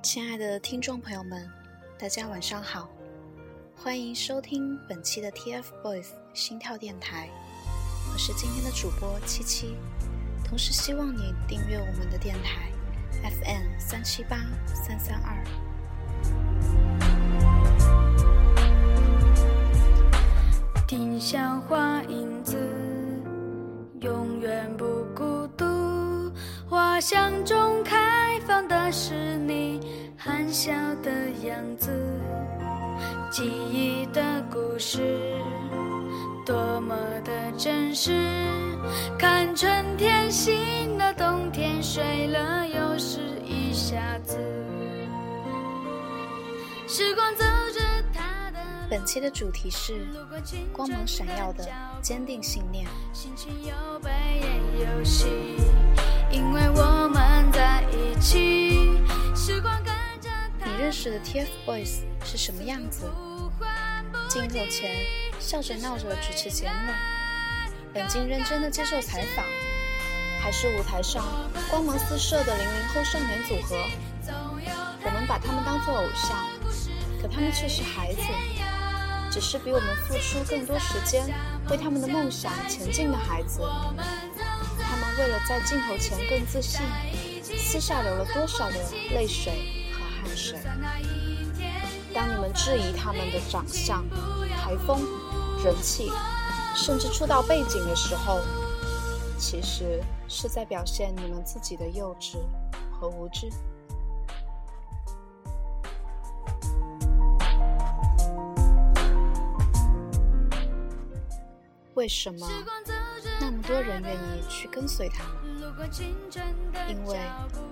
亲爱的听众朋友们，大家晚上好，欢迎收听本期的 TFBOYS 心跳电台，我是今天的主播七七，同时希望你订阅我们的电台 FM 三七八三三二。丁香花影子，永远不孤独。花香中开放的是你含笑的样子，记忆的故事多么的真实。看春天醒了，冬天睡了，又是一下子。时光走着它的本期的主题是光芒闪耀的坚定信念。心情有悲也有喜，因为我们在一起。时光跟着你认识的 TFBOYS 是什么样子？镜头前笑着闹着主持节目，冷静认真的接受采访，还是舞台上光芒四射的零零后少年组合？我们把他们当作偶像，可他们却是孩子，只是比我们付出更多时间为他们的梦想前进的孩子。为了在镜头前更自信，私下流了多少的泪水和汗水？当你们质疑他们的长相、台风、人气，甚至出道背景的时候，其实是在表现你们自己的幼稚和无知。为什么那么多人愿意去跟随他们？因为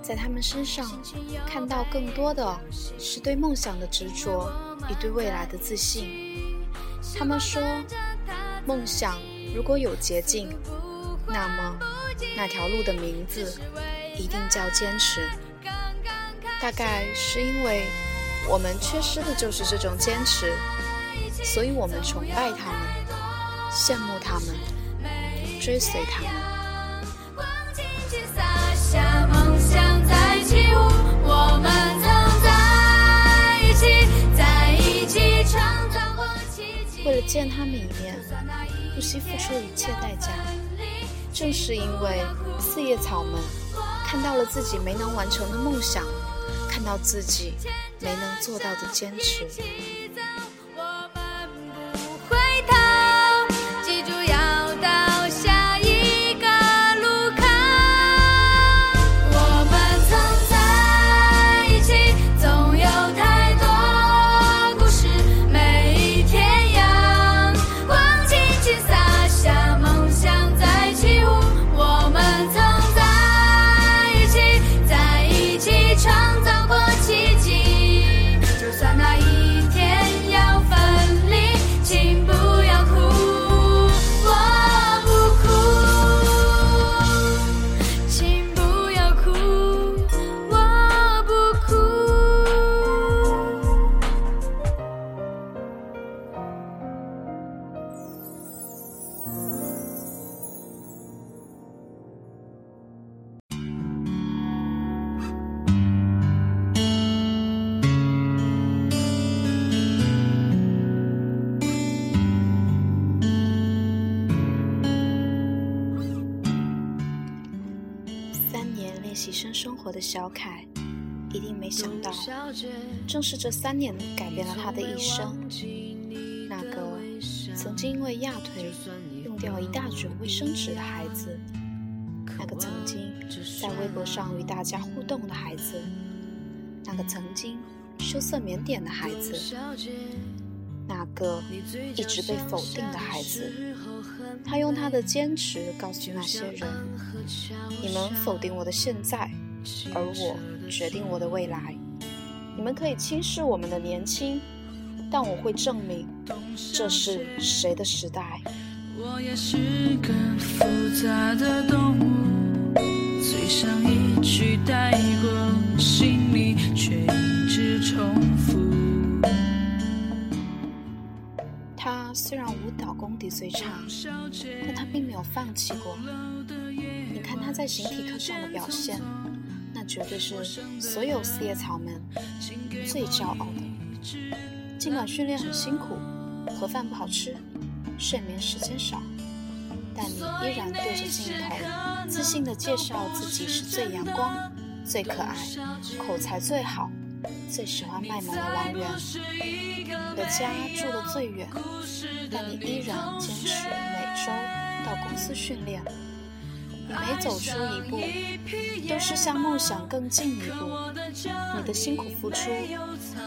在他们身上看到更多的是对梦想的执着与对未来的自信。他们说，梦想如果有捷径，那么那条路的名字一定叫坚持。大概是因为我们缺失的就是这种坚持，所以我们崇拜他们，羡慕他们，追随他们。为了见他们一面，不惜付出一切代价。正是因为四叶草们看到了自己没能完成的梦想，看到自己没能做到的坚持。活的小凯，一定没想到，正是这三年改变了他的一生。那个曾经因为压腿用掉一大卷卫生纸的孩子，那个曾经在微博上与大家互动的孩子，那个曾经羞涩腼腆的孩子，那个一直被否定的孩子。他用他的坚持告诉那些人：你们否定我的现在，而我决定我的未来。你们可以轻视我们的年轻，但我会证明这是谁的时代。我也是个复杂的动物，嘴上一句带过，心里却一直重复。他虽然舞蹈功底最差，但他并没有放弃过。你看他在形体课上的表现，那绝对是所有四叶草们最骄傲的。尽管训练很辛苦，盒饭不好吃，睡眠时间少，但你依然对着镜头自信地介绍自己是最阳光、最可爱、口才最好、最喜欢卖萌的王源。你的家住得最远，但你依然坚持每周到公司训练。你每走出一步，都是向梦想更进一步。你的辛苦付出，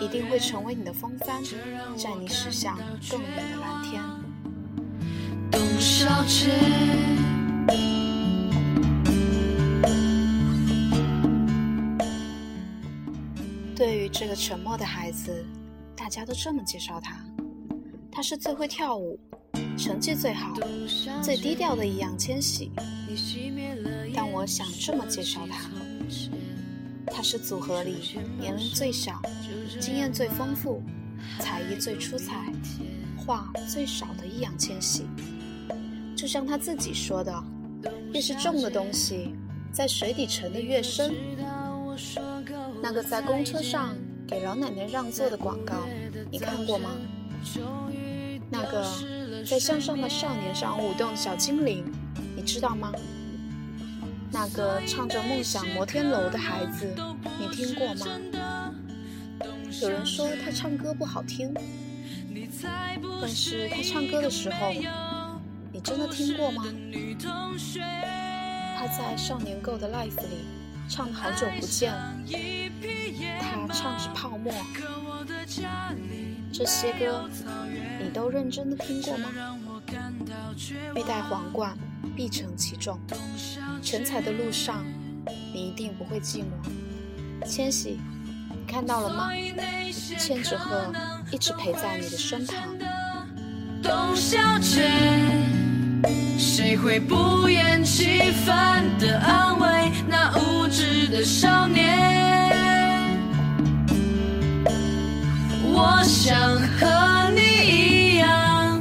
一定会成为你的风帆，载你驶向更远的蓝天。董小姐，对于这个沉默的孩子，大家都这么介绍他：他是最会跳舞。成绩最好、最低调的易烊千玺，但我想这么介绍他：他是组合里年龄最小、经验最丰富、才艺最出彩、话最少的易烊千玺。就像他自己说的：“越是重的东西，在水底沉得越深。”那个在公车上给老奶奶让座的广告，你看过吗？那个。在向上的少年上舞动小精灵，你知道吗？那个唱着梦想摩天楼的孩子，你听过吗？有人说他唱歌不好听，但是他唱歌的时候，你真的听过吗？他在少年 Go 的 Life 里唱好久不见，他唱着泡沫，这些歌。你都认真的听过吗？欲戴皇冠，必承其重。成才的路上，你一定不会寂寞。千玺，你看到了吗？千纸鹤一直陪在你的身旁。董小姐，谁会不厌其烦的安慰那无知的少年？我想和你一样，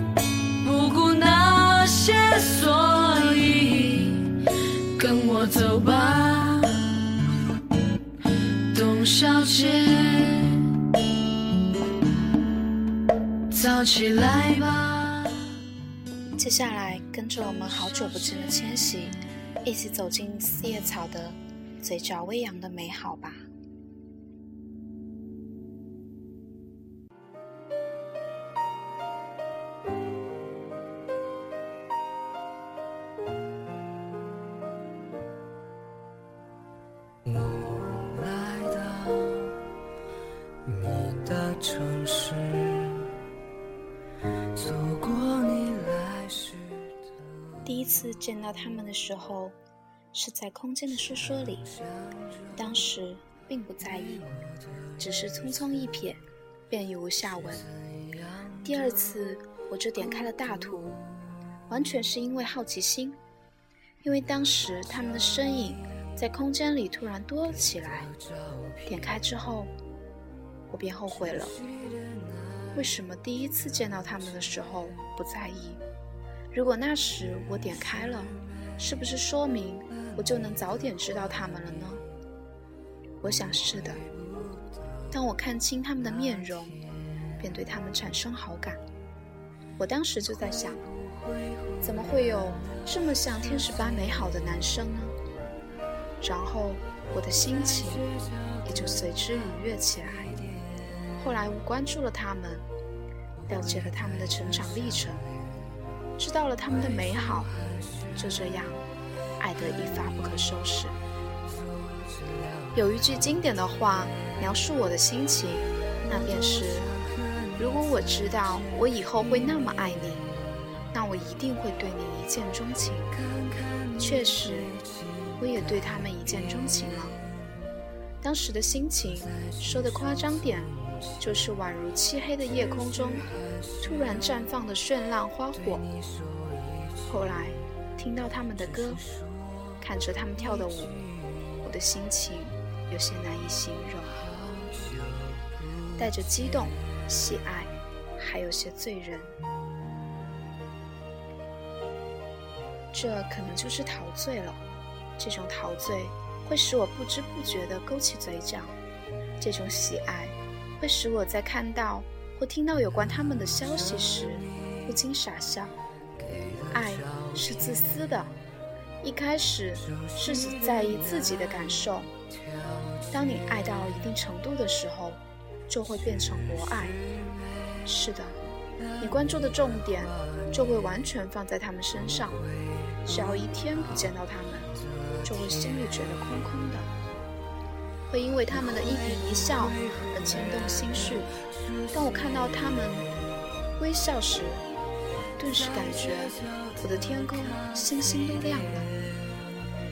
不顾那些所以，跟我。走吧，董小姐，早起来吧。接下来，跟着我们好久不见的千玺，一起走进四叶草的嘴角微扬的美好吧。见到他们的时候，是在空间的说说里，当时并不在意，只是匆匆一瞥，便已无下文。第二次我就点开了大图，完全是因为好奇心，因为当时他们的身影在空间里突然多了起来。点开之后，我便后悔了，为什么第一次见到他们的时候不在意？如果那时我点开了，是不是说明我就能早点知道他们了呢？我想是的。当我看清他们的面容，便对他们产生好感。我当时就在想，怎么会有这么像天使般美好的男生呢？然后我的心情也就随之愉悦起来。后来我关注了他们，了解了他们的成长历程。知道了他们的美好，就这样爱得一发不可收拾。有一句经典的话描述我的心情，那便是：如果我知道我以后会那么爱你，那我一定会对你一见钟情。确实，我也对他们一见钟情了。当时的心情，说的夸张点，就是宛如漆黑的夜空中。突然绽放的绚烂花火。后来听到他们的歌，看着他们跳的舞，我的心情有些难以形容，带着激动、喜爱，还有些醉人。这可能就是陶醉了。这种陶醉会使我不知不觉地勾起嘴角。这种喜爱会使我在看到或听到有关他们的消息时不禁傻笑。爱是自私的，一开始是只在意自己的感受。当你爱到一定程度的时候，就会变成博爱。是的，你关注的重点就会完全放在他们身上。只要一天不见到他们，就会心里觉得空空的，会因为他们的一颦一笑而牵动心绪。当我看到他们微笑时，顿时感觉我的天空星星都亮了，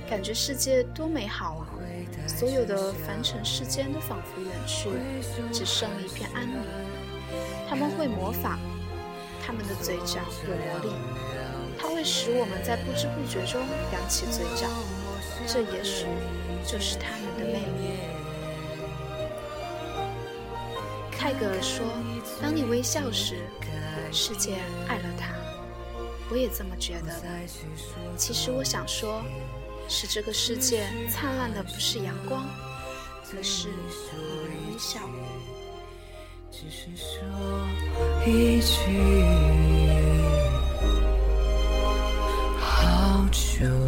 感觉世界多美好啊！所有的凡尘世间都仿佛远去，只剩一片安宁。他们会模仿，他们的嘴角有魔力，它会使我们在不知不觉中扬起嘴角，这也许就是他们的魅力。泰戈尔说：“当你微笑时，世界爱了他。”我也这么觉得。其实我想说，是这个世界灿烂的不是阳光，而是你的微笑。只是说一句，好久。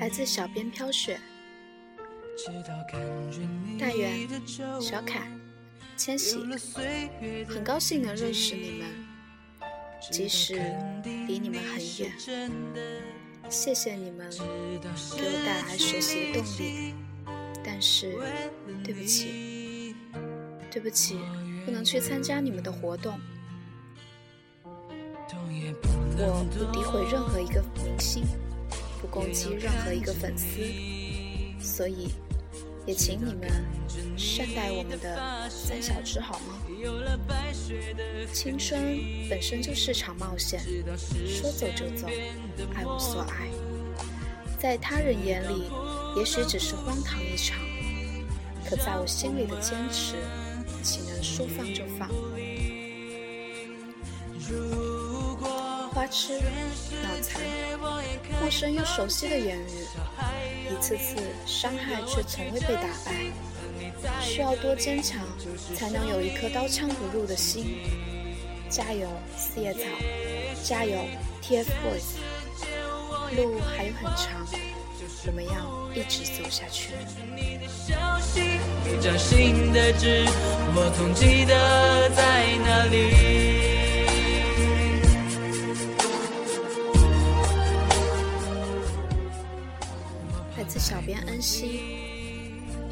来自小编飘雪，大远、小凯、千玺，很高兴能认识你们，即使离你们很远。谢谢你们给我带来学习的动力，但是对不起，对不起，不能去参加你们的活动。我不诋毁任何一个明星。不攻击任何一个粉丝，所以也请你们善待我们的三小只好吗？青春本身就是场冒险，说走就走，爱无所爱，在他人眼里也许只是荒唐一场，可在我心里的坚持，岂能说放就放？花痴、脑残、陌生又熟悉的言语，一次次伤害却从未被打败。需要多坚强，才能有一颗刀枪不入的心？加油，四叶草！加油，TFBOYS！路还有很长，我们要一直走下去。我总记得在哪里。小编恩熙，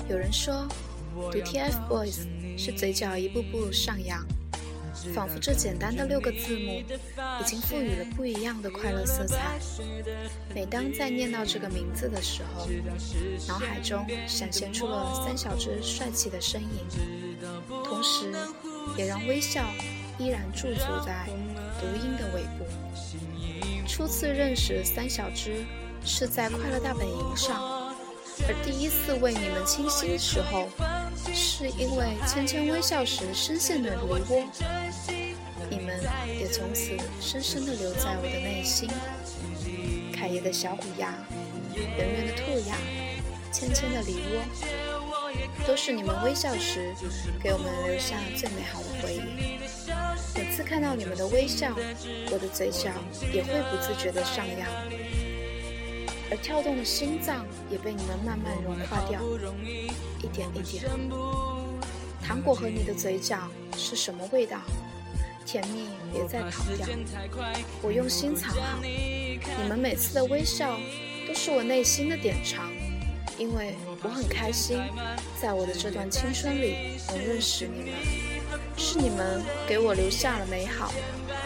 有人说读 TFBOYS 是嘴角一步步上扬，仿佛这简单的六个字母已经赋予了不一样的快乐色彩。每当在念到这个名字的时候，脑海中闪现出了三小只帅气的身影，同时也让微笑依然驻足在读音的尾部。初次认识三小只是在《快乐大本营》上。而第一次为你们倾心的时候，是因为芊芊微笑时深陷的梨窝，你们也从此深深地留在我的内心。凯爷的小虎牙，圆圆的兔牙，芊芊的梨窝，都是你们微笑时给我们留下最美好的回忆。每次看到你们的微笑，我的嘴角也会不自觉地上扬。而跳动的心脏也被你们慢慢融化掉，一点一点。糖果和你的嘴角是什么味道？甜蜜别再跑掉，我用心藏好。你们每次的微笑都是我内心的典藏，因为我很开心，在我的这段青春里能认识你们，是你们给我留下了美好，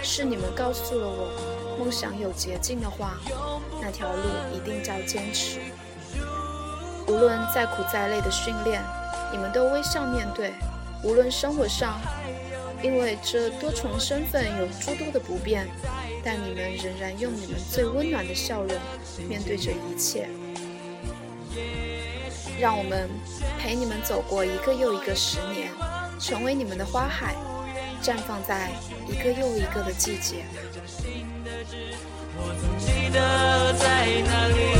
是你们告诉了我。梦想有捷径的话，那条路一定叫坚持。无论再苦再累的训练，你们都微笑面对；无论生活上因为这多重身份有诸多的不便，但你们仍然用你们最温暖的笑容面对着一切。让我们陪你们走过一个又一个十年，成为你们的花海，绽放在一个又一个的季节。我记得在哪里。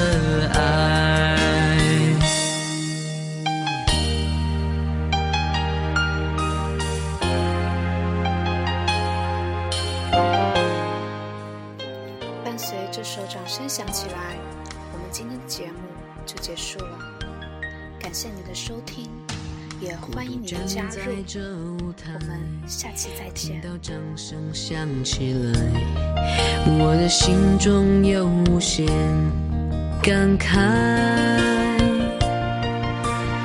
今天的节目就结束了。感谢你的收听，也欢迎你的加入。我们下期再见听。到掌声响起来，我的心中有无限感慨。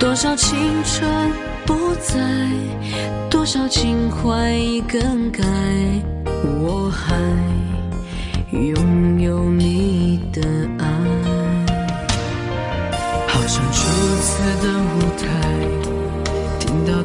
多少青春不在，多少情怀已更改，我还拥有你的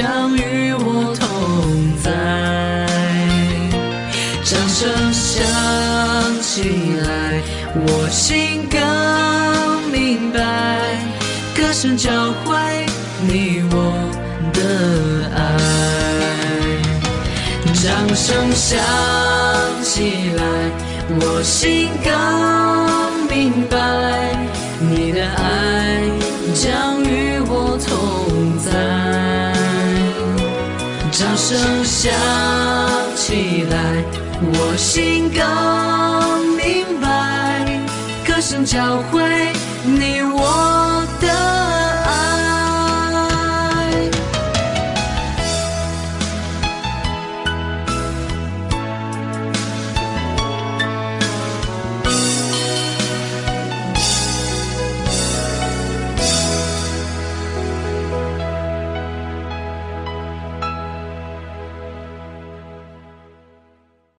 将与我同在，掌声响起来，我心更明白，歌声教会你我的爱。掌声响起来，我心更明白，你的爱将声响起来，我心更明白，歌声教会你我。